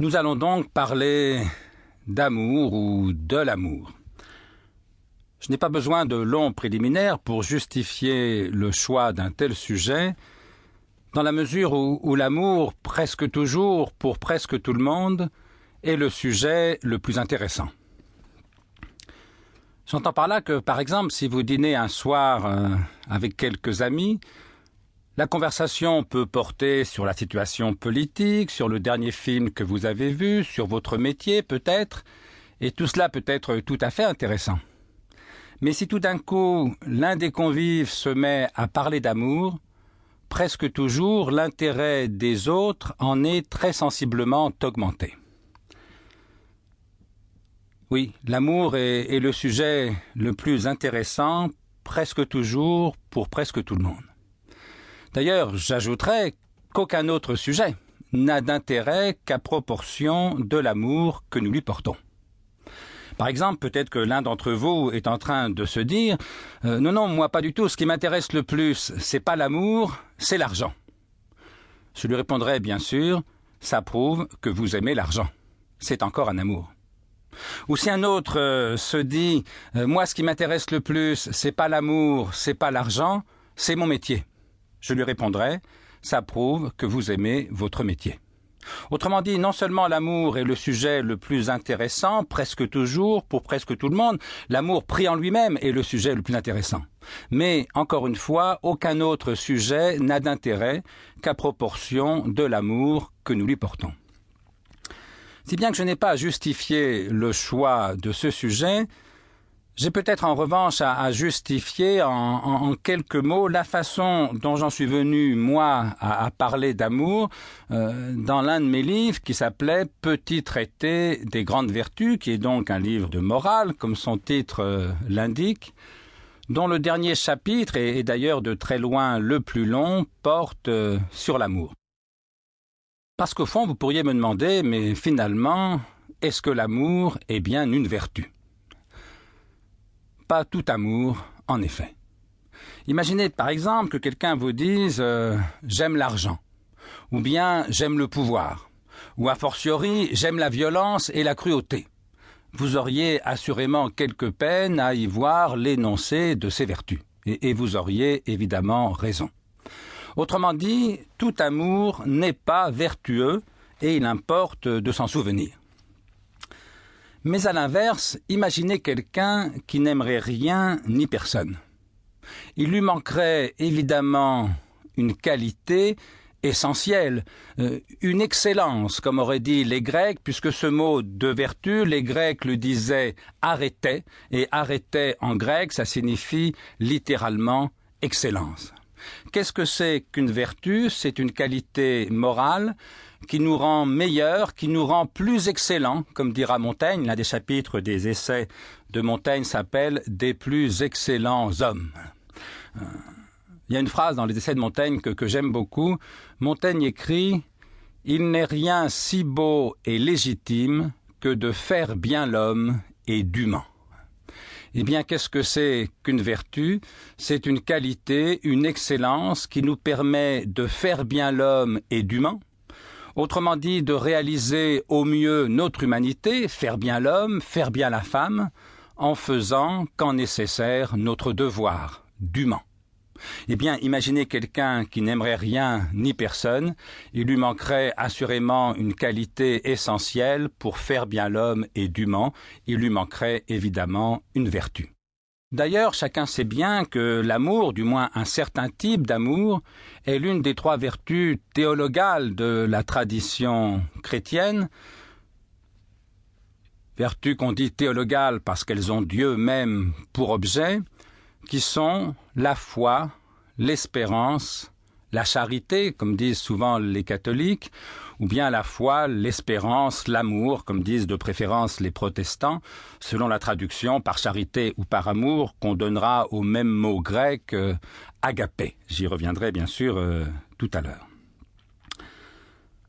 Nous allons donc parler d'amour ou de l'amour. Je n'ai pas besoin de longs préliminaires pour justifier le choix d'un tel sujet, dans la mesure où, l'amour, presque toujours, pour presque tout le monde, est le sujet le plus intéressant. J'entends par là que, par exemple, si vous dînez un soir euh, avec quelques amis, la conversation peut porter sur la situation politique, sur le dernier film que vous avez vu, sur votre métier peut-être, et tout cela peut être tout à fait intéressant. Mais si tout d'un coup l'un des convives se met à parler d'amour, presque toujours l'intérêt des autres en est très sensiblement augmenté. Oui, l'amour est, le sujet le plus intéressant presque toujours pour presque tout le monde. D'ailleurs, j'ajouterais qu'aucun autre sujet n'a d'intérêt qu'à proportion de l'amour que nous lui portons. Par exemple, peut-être que l'un d'entre vous est en train de se dire euh, Non, non, moi pas du tout. Ce qui m'intéresse le plus, c'est pas l'amour, c'est l'argent. Je lui répondrai bien sûr Ça prouve que vous aimez l'argent. C'est encore un amour. Ou si un autre euh, se dit euh, Moi, ce qui m'intéresse le plus, c'est pas l'amour, c'est pas l'argent, c'est mon métier. Je lui répondrai Ça prouve que vous aimez votre métier. Autrement dit, non seulement l'amour est le sujet le plus intéressant, presque toujours, pour presque tout le monde, l'amour pris en lui-même est le sujet le plus intéressant. Mais, encore une fois, aucun autre sujet n'a d'intérêt qu'à proportion de l'amour que nous lui portons. Si bien que je n'ai pas justifié le choix de ce sujet, j'ai peut-être en revanche à, justifier en, quelques mots la façon dont j'en suis venu, moi, à, parler d'amour euh, dans l'un de mes livres qui s'appelait Petit traité des grandes vertus, qui est donc un livre de morale, comme son titre euh, l'indique, dont le dernier chapitre, et, et d'ailleurs de très loin le plus long, porte euh, sur l'amour. Parce qu'au fond, vous pourriez me demander, mais finalement, est-ce que l'amour est bien une vertu? Pas tout amour, en effet. Imaginez par exemple que quelqu'un vous dise euh, j'aime l'argent, ou bien j'aime le pouvoir, ou a fortiori j'aime la violence et la cruauté. Vous auriez assurément quelque peine à y voir l'énoncé de ces vertus, et, et vous auriez évidemment raison. Autrement dit, tout amour n'est pas vertueux et il importe de s'en souvenir. Mais à l'inverse, imaginez quelqu'un qui n'aimerait rien ni personne. Il lui manquerait évidemment une qualité essentielle, euh, une excellence, comme auraient dit les Grecs, puisque ce mot de vertu, les Grecs le disaient arrêtait, et arrêtait en grec, ça signifie littéralement excellence. Qu'est-ce que c'est qu'une vertu? C'est une qualité morale qui nous rend meilleurs, qui nous rend plus excellents, comme dira Montaigne. L'un des chapitres des essais de Montaigne s'appelle Des plus excellents hommes. Euh, il y a une phrase dans les essais de Montaigne que, j'aime beaucoup. Montaigne écrit Il n'est rien si beau et légitime que de faire bien l'homme et d'humain. Eh bien, qu'est-ce que c'est qu'une vertu? C'est une qualité, une excellence qui nous permet de faire bien l'homme et d'humain, autrement dit de réaliser au mieux notre humanité, faire bien l'homme, faire bien la femme, en faisant, quand nécessaire, notre devoir d'humain. Eh bien, imaginez quelqu'un qui n'aimerait rien ni personne, il lui manquerait assurément une qualité essentielle pour faire bien l'homme et d'humain, il lui manquerait évidemment une vertu. D'ailleurs, chacun sait bien que l'amour, du moins un certain type d'amour, est l'une des trois vertus théologales de la tradition chrétienne, vertus qu'on dit théologales parce qu'elles ont Dieu même pour objet, qui sont la foi, l'espérance, la charité, comme disent souvent les catholiques, ou bien la foi, l'espérance, l'amour, comme disent de préférence les protestants, selon la traduction par charité ou par amour qu'on donnera au même mot grec euh, agapé. J'y reviendrai bien sûr euh, tout à l'heure.